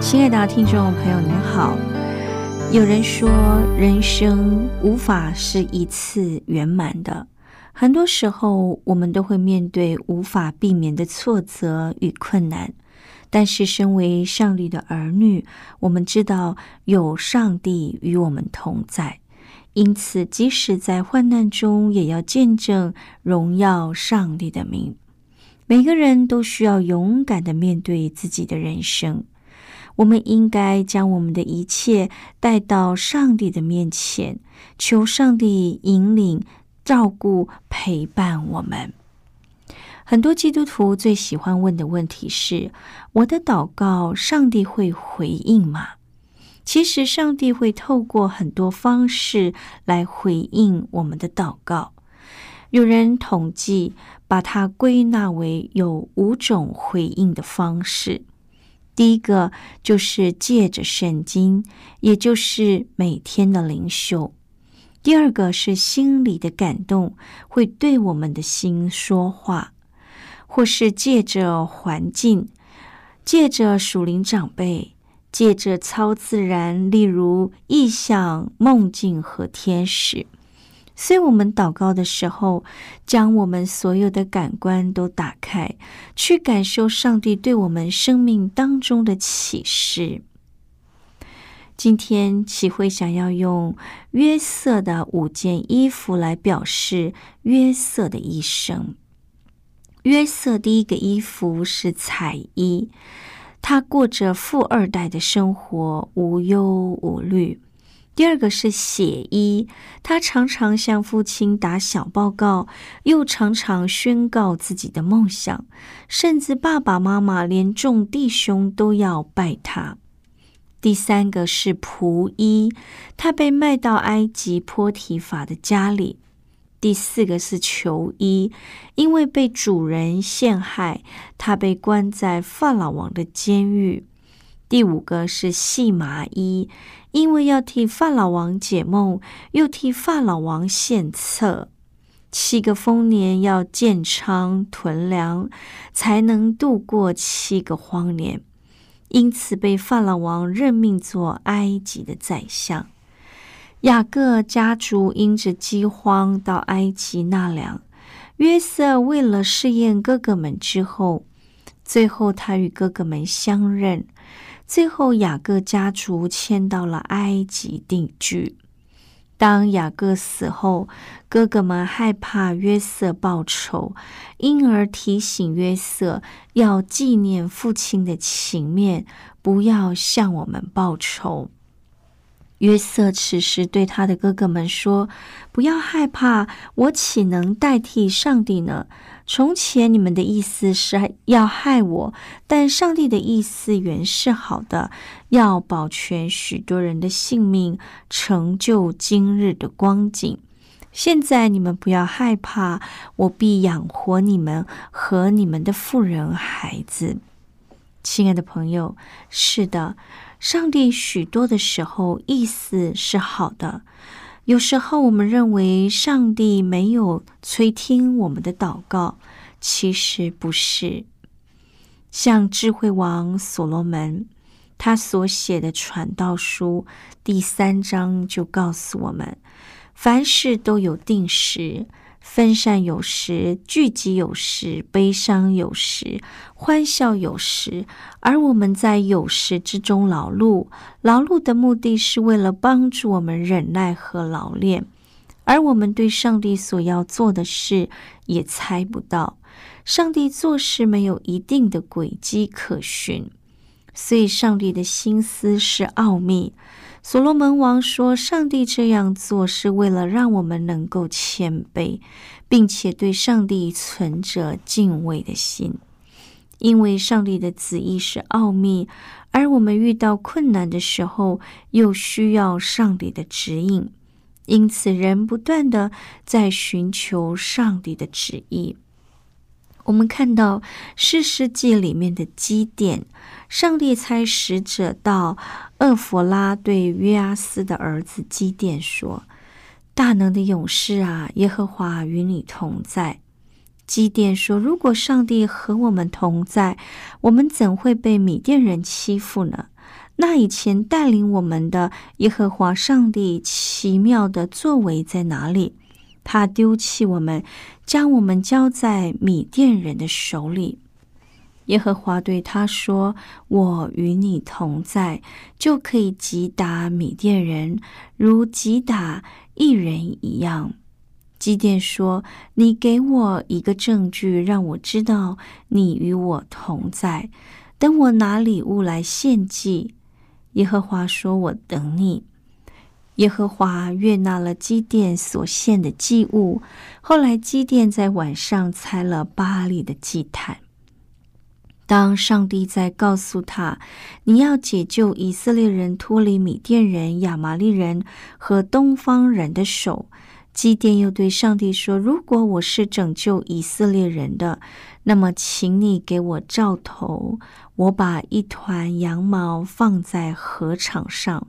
亲爱的听众朋友，您好。有人说，人生无法是一次圆满的，很多时候我们都会面对无法避免的挫折与困难。但是，身为上帝的儿女，我们知道有上帝与我们同在，因此，即使在患难中，也要见证荣耀上帝的名。每个人都需要勇敢的面对自己的人生。我们应该将我们的一切带到上帝的面前，求上帝引领、照顾、陪伴我们。很多基督徒最喜欢问的问题是：我的祷告，上帝会回应吗？其实，上帝会透过很多方式来回应我们的祷告。有人统计，把它归纳为有五种回应的方式。第一个就是借着圣经，也就是每天的灵修；第二个是心里的感动，会对我们的心说话；或是借着环境，借着属灵长辈，借着超自然，例如意象、梦境和天使。所以，我们祷告的时候，将我们所有的感官都打开，去感受上帝对我们生命当中的启示。今天，启会想要用约瑟的五件衣服来表示约瑟的一生。约瑟第一个衣服是彩衣，他过着富二代的生活，无忧无虑。第二个是血衣，他常常向父亲打小报告，又常常宣告自己的梦想，甚至爸爸妈妈连众弟兄都要拜他。第三个是仆衣，他被卖到埃及波提法的家里。第四个是囚衣，因为被主人陷害，他被关在法老王的监狱。第五个是细麻衣。因为要替法老王解梦，又替法老王献策，七个丰年要建仓囤粮，才能度过七个荒年，因此被法老王任命做埃及的宰相。雅各家族因着饥荒到埃及纳粮，约瑟为了试验哥哥们之后，最后他与哥哥们相认。最后，雅各家族迁到了埃及定居。当雅各死后，哥哥们害怕约瑟报仇，因而提醒约瑟要纪念父亲的情面，不要向我们报仇。约瑟此时对他的哥哥们说：“不要害怕，我岂能代替上帝呢？”从前你们的意思是要害我，但上帝的意思原是好的，要保全许多人的性命，成就今日的光景。现在你们不要害怕，我必养活你们和你们的妇人孩子。亲爱的朋友，是的，上帝许多的时候意思是好的。有时候我们认为上帝没有催听我们的祷告，其实不是。像智慧王所罗门，他所写的传道书第三章就告诉我们：凡事都有定时，分散有时，聚集有时，悲伤有时，欢笑有时。而我们在有时之中劳碌，劳碌的目的是为了帮助我们忍耐和劳练。而我们对上帝所要做的事也猜不到，上帝做事没有一定的轨迹可循，所以上帝的心思是奥秘。所罗门王说：“上帝这样做是为了让我们能够谦卑，并且对上帝存着敬畏的心。因为上帝的旨意是奥秘，而我们遇到困难的时候，又需要上帝的指引。因此，人不断的在寻求上帝的旨意。我们看到《诗世记》里面的基甸。”上帝差使者到厄弗拉，对约阿斯的儿子基甸说：“大能的勇士啊，耶和华与你同在。”基甸说：“如果上帝和我们同在，我们怎会被米甸人欺负呢？那以前带领我们的耶和华上帝奇妙的作为在哪里？他丢弃我们，将我们交在米甸人的手里。”耶和华对他说：“我与你同在，就可以击打米甸人，如击打一人一样。”基甸说：“你给我一个证据，让我知道你与我同在。等我拿礼物来献祭。”耶和华说：“我等你。”耶和华悦纳了基甸所献的祭物。后来，基甸在晚上拆了巴利的祭坛。当上帝在告诉他，你要解救以色列人脱离米甸人、亚麻利人和东方人的手，基甸又对上帝说：“如果我是拯救以色列人的，那么请你给我照头，我把一团羊毛放在禾场上，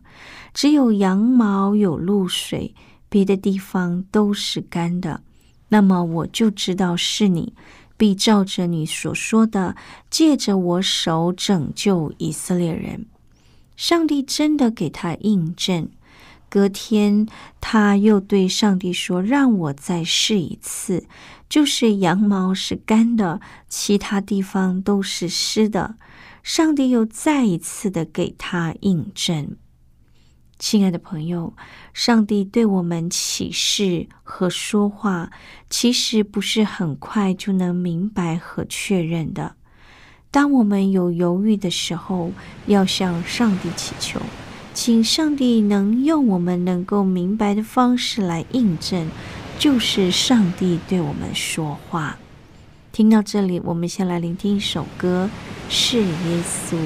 只有羊毛有露水，别的地方都是干的，那么我就知道是你。”必照着你所说的，借着我手拯救以色列人。上帝真的给他印证。隔天，他又对上帝说：“让我再试一次，就是羊毛是干的，其他地方都是湿的。”上帝又再一次的给他印证。亲爱的朋友，上帝对我们启示和说话，其实不是很快就能明白和确认的。当我们有犹豫的时候，要向上帝祈求，请上帝能用我们能够明白的方式来印证，就是上帝对我们说话。听到这里，我们先来聆听一首歌，是耶稣。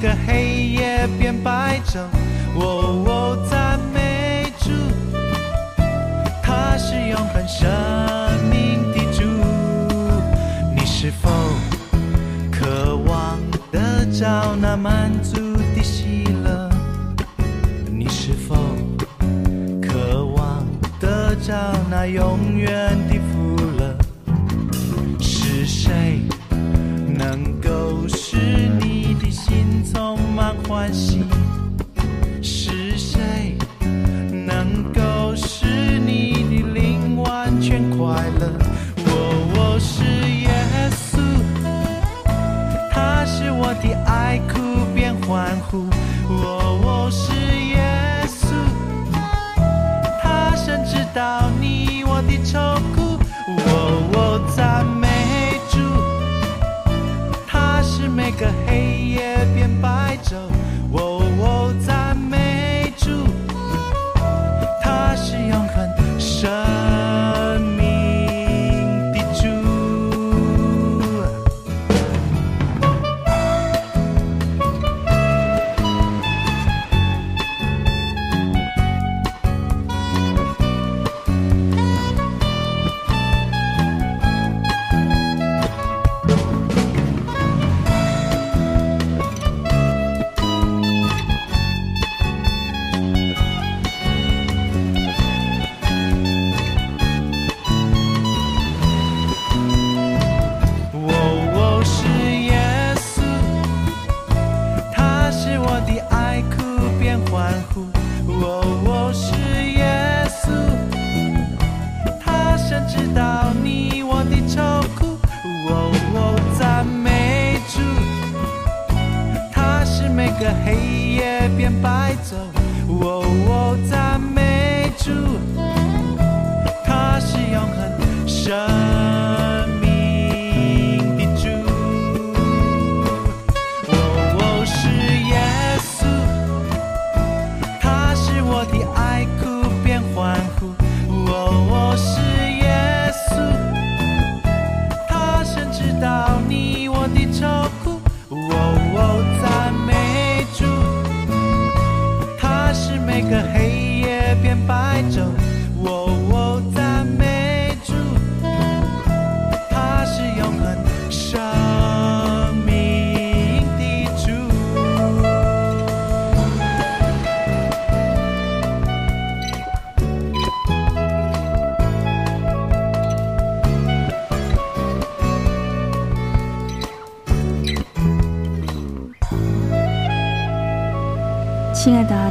个黑夜变白昼。我的爱哭变欢呼。哦哦，是耶稣，他想知道你我的愁苦。哦哦，赞美主，他是每个黑夜变白昼。哦哦，赞美主。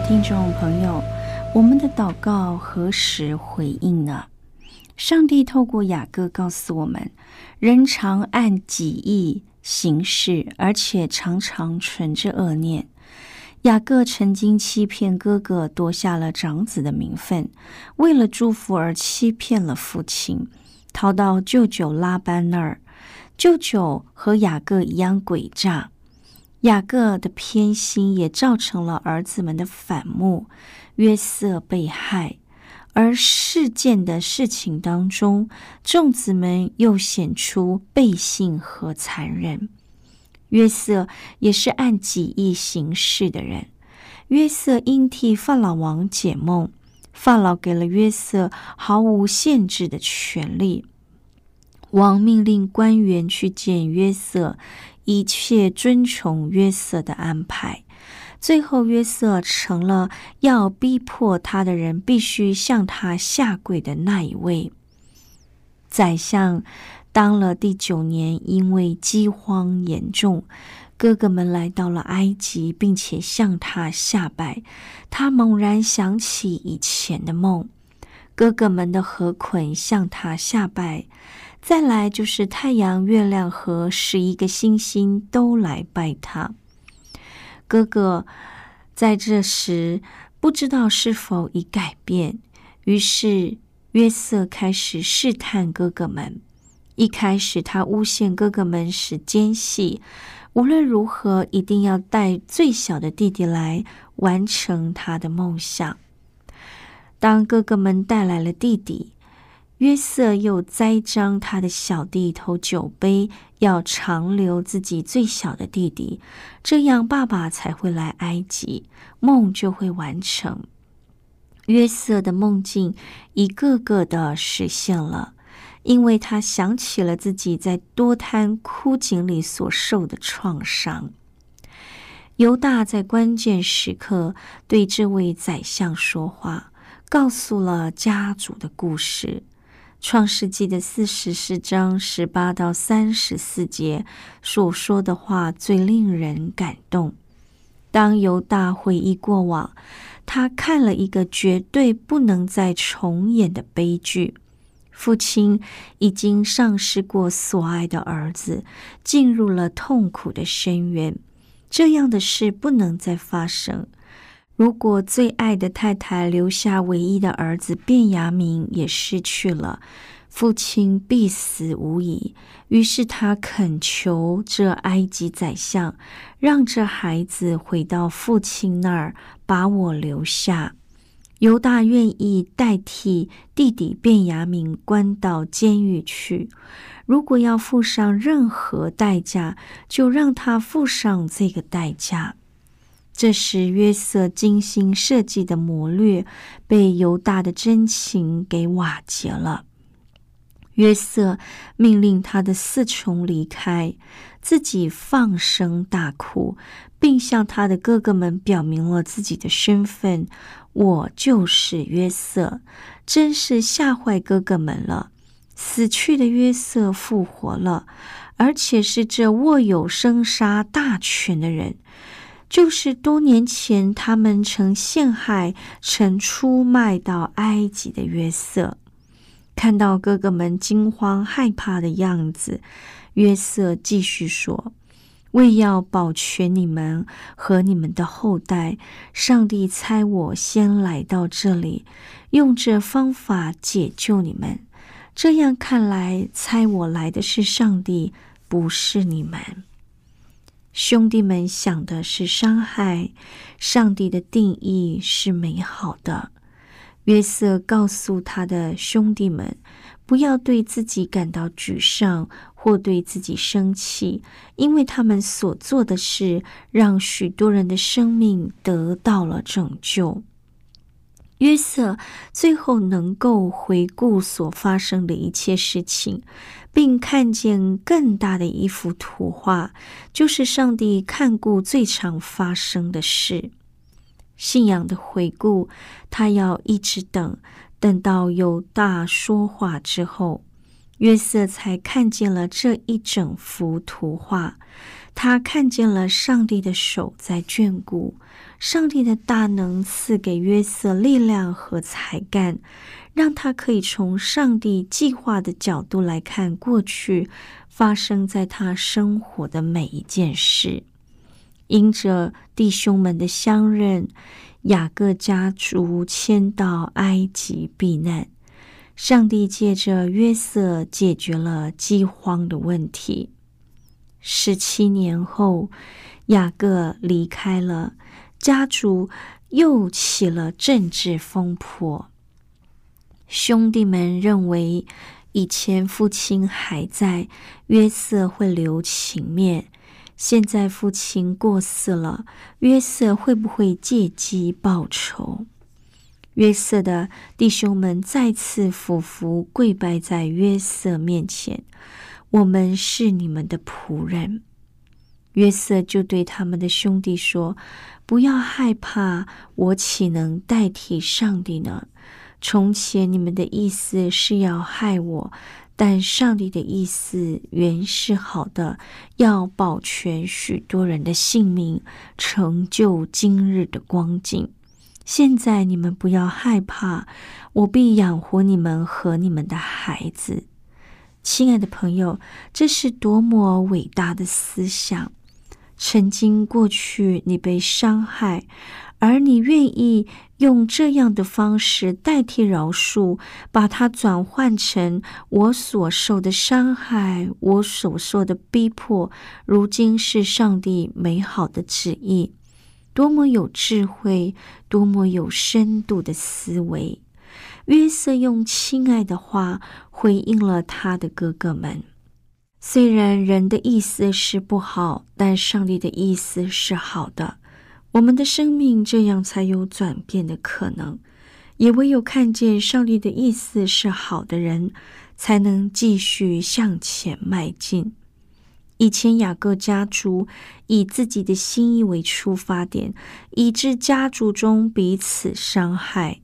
听众朋友，我们的祷告何时回应呢？上帝透过雅各告诉我们，人常按己意行事，而且常常存着恶念。雅各曾经欺骗哥哥，夺下了长子的名分，为了祝福而欺骗了父亲，逃到舅舅拉班那儿。舅舅和雅各一样诡诈。雅各的偏心也造成了儿子们的反目，约瑟被害。而事件的事情当中，众子们又显出背信和残忍。约瑟也是按己意行事的人。约瑟应替法老王解梦，法老给了约瑟毫无限制的权利。王命令官员去见约瑟，一切遵从约瑟的安排。最后，约瑟成了要逼迫他的人必须向他下跪的那一位。宰相当了第九年，因为饥荒严重，哥哥们来到了埃及，并且向他下拜。他猛然想起以前的梦，哥哥们的河捆向他下拜。再来就是太阳、月亮和十一个星星都来拜他。哥哥在这时不知道是否已改变，于是约瑟开始试探哥哥们。一开始，他诬陷哥哥们是奸细，无论如何一定要带最小的弟弟来完成他的梦想。当哥哥们带来了弟弟，约瑟又栽赃他的小弟偷酒杯，要长留自己最小的弟弟，这样爸爸才会来埃及，梦就会完成。约瑟的梦境一个个的实现了，因为他想起了自己在多滩枯井里所受的创伤。犹大在关键时刻对这位宰相说话，告诉了家族的故事。创世纪的四十四章十八到三十四节所说的话最令人感动。当犹大回忆过往，他看了一个绝对不能再重演的悲剧：父亲已经丧失过所爱的儿子，进入了痛苦的深渊。这样的事不能再发生。如果最爱的太太留下唯一的儿子卞雅明也失去了，父亲必死无疑。于是他恳求这埃及宰相，让这孩子回到父亲那儿，把我留下。犹大愿意代替弟弟卞雅明关到监狱去。如果要付上任何代价，就让他付上这个代价。这时，约瑟精心设计的谋略被犹大的真情给瓦解了。约瑟命令他的四重离开，自己放声大哭，并向他的哥哥们表明了自己的身份：“我就是约瑟。”真是吓坏哥哥们了。死去的约瑟复活了，而且是这握有生杀大权的人。就是多年前他们曾陷害、曾出卖到埃及的约瑟，看到哥哥们惊慌害怕的样子，约瑟继续说：“为要保全你们和你们的后代，上帝差我先来到这里，用这方法解救你们。这样看来，猜我来的是上帝，不是你们。”兄弟们想的是伤害，上帝的定义是美好的。约瑟告诉他的兄弟们，不要对自己感到沮丧或对自己生气，因为他们所做的事让许多人的生命得到了拯救。约瑟最后能够回顾所发生的一切事情，并看见更大的一幅图画，就是上帝看顾最常发生的事。信仰的回顾，他要一直等，等到有大说话之后，约瑟才看见了这一整幅图画。他看见了上帝的手在眷顾。上帝的大能赐给约瑟力量和才干，让他可以从上帝计划的角度来看过去发生在他生活的每一件事。因着弟兄们的相认，雅各家族迁到埃及避难，上帝借着约瑟解决了饥荒的问题。十七年后，雅各离开了。家族又起了政治风波。兄弟们认为，以前父亲还在，约瑟会留情面；现在父亲过世了，约瑟会不会借机报仇？约瑟的弟兄们再次俯伏跪拜在约瑟面前：“我们是你们的仆人。”约瑟就对他们的兄弟说。不要害怕，我岂能代替上帝呢？从前你们的意思是要害我，但上帝的意思原是好的，要保全许多人的性命，成就今日的光景。现在你们不要害怕，我必养活你们和你们的孩子。亲爱的朋友，这是多么伟大的思想！曾经过去，你被伤害，而你愿意用这样的方式代替饶恕，把它转换成我所受的伤害，我所受的逼迫，如今是上帝美好的旨意，多么有智慧，多么有深度的思维。约瑟用亲爱的话回应了他的哥哥们。虽然人的意思是不好，但上帝的意思是好的。我们的生命这样才有转变的可能。也唯有看见上帝的意思是好的人，才能继续向前迈进。以前雅各家族以自己的心意为出发点，以致家族中彼此伤害。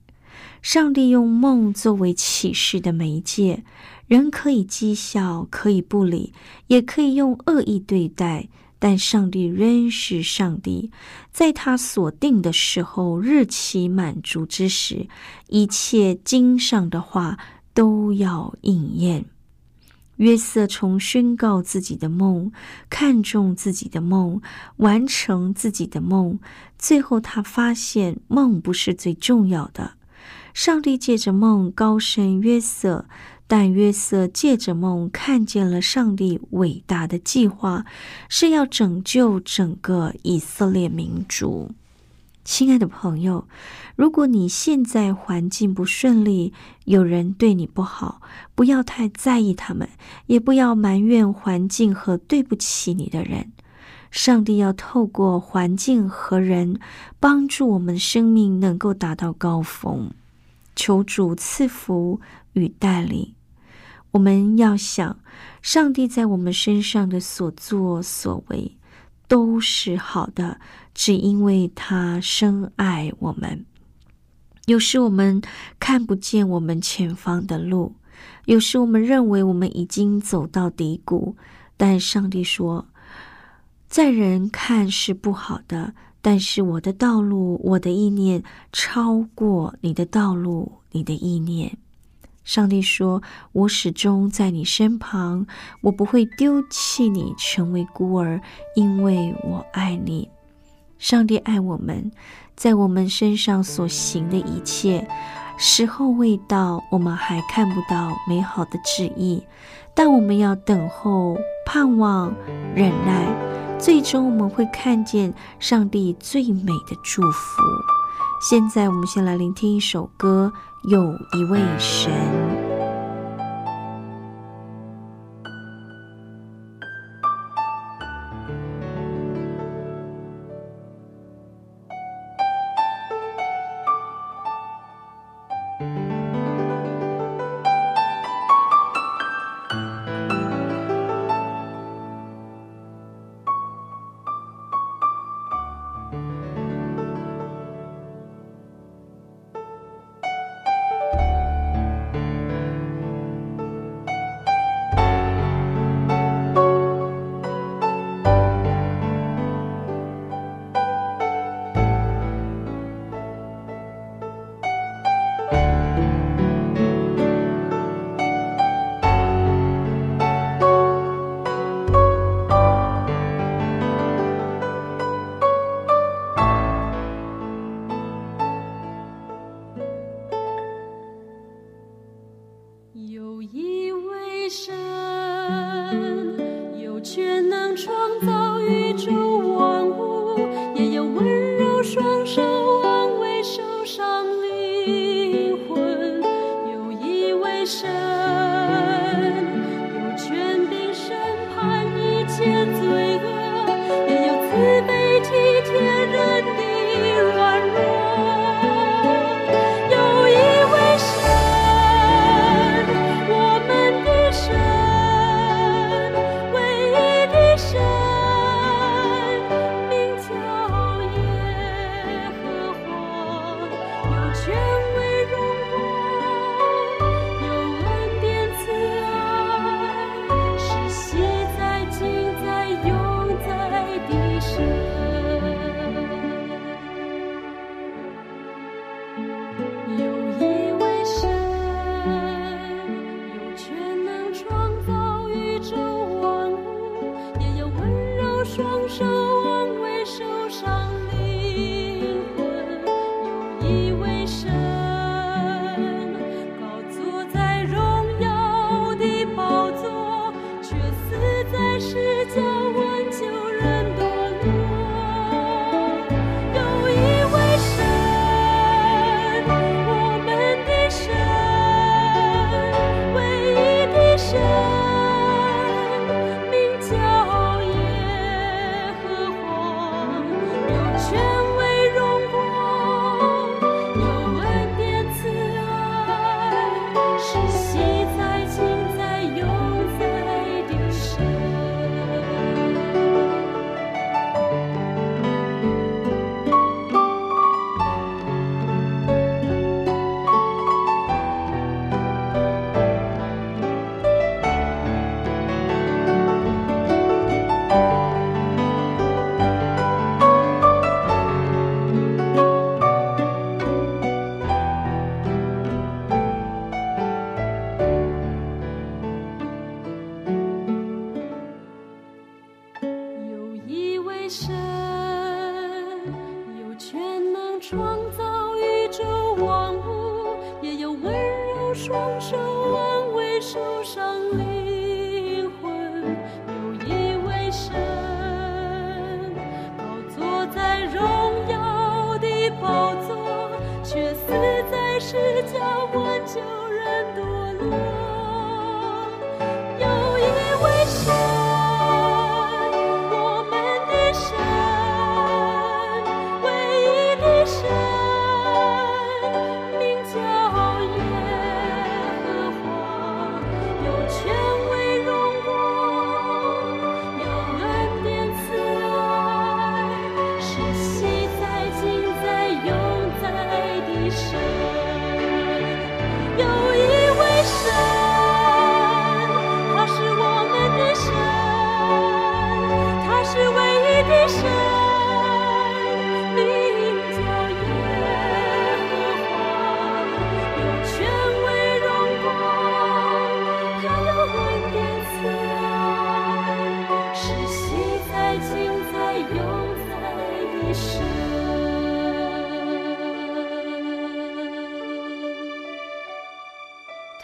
上帝用梦作为启示的媒介。人可以讥笑，可以不理，也可以用恶意对待，但上帝仍是上帝，在他所定的时候、日期满足之时，一切经上的话都要应验。约瑟从宣告自己的梦、看重自己的梦、完成自己的梦，最后他发现梦不是最重要的。上帝借着梦高升约瑟，但约瑟借着梦看见了上帝伟大的计划，是要拯救整个以色列民族。亲爱的朋友，如果你现在环境不顺利，有人对你不好，不要太在意他们，也不要埋怨环境和对不起你的人。上帝要透过环境和人，帮助我们生命能够达到高峰。求主赐福与带领。我们要想，上帝在我们身上的所作所为。都是好的，只因为他深爱我们。有时我们看不见我们前方的路，有时我们认为我们已经走到低谷，但上帝说，在人看是不好的，但是我的道路、我的意念超过你的道路、你的意念。上帝说：“我始终在你身旁，我不会丢弃你，成为孤儿，因为我爱你。”上帝爱我们，在我们身上所行的一切，时候未到，我们还看不到美好的旨意，但我们要等候、盼望、忍耐，最终我们会看见上帝最美的祝福。现在，我们先来聆听一首歌。有一位神。创造宇宙万物，也有温柔双手。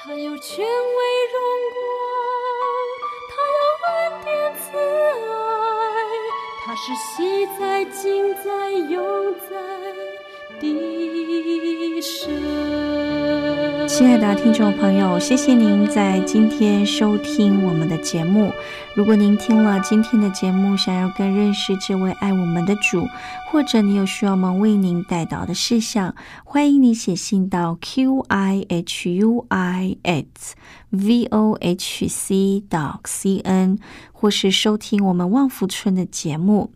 他有权威荣光，他有恩典慈爱，他是昔在今在永在。亲爱的听众朋友，谢谢您在今天收听我们的节目。如果您听了今天的节目，想要更认识这位爱我们的主，或者你有需要我们为您带到的事项，欢迎你写信到 q i h u i s v o h c dot c n，或是收听我们旺福村的节目。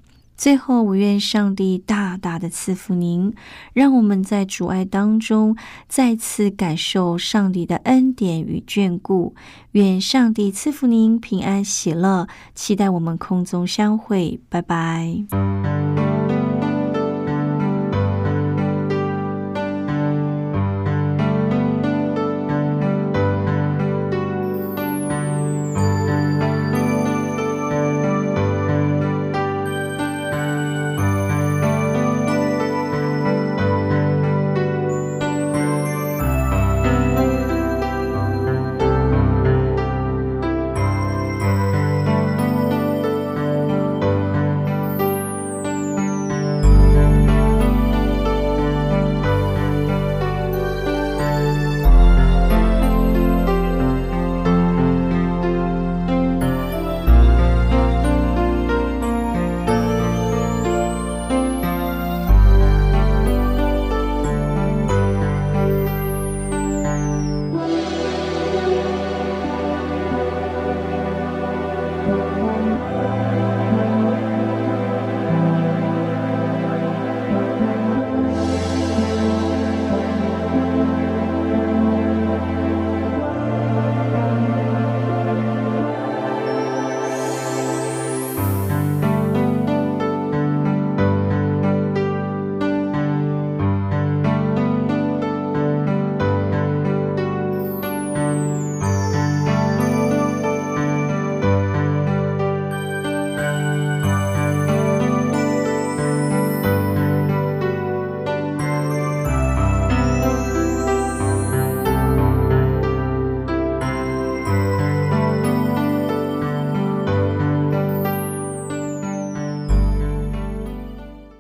最后，我愿上帝大大的赐福您，让我们在主爱当中再次感受上帝的恩典与眷顾。愿上帝赐福您平安喜乐，期待我们空中相会，拜拜。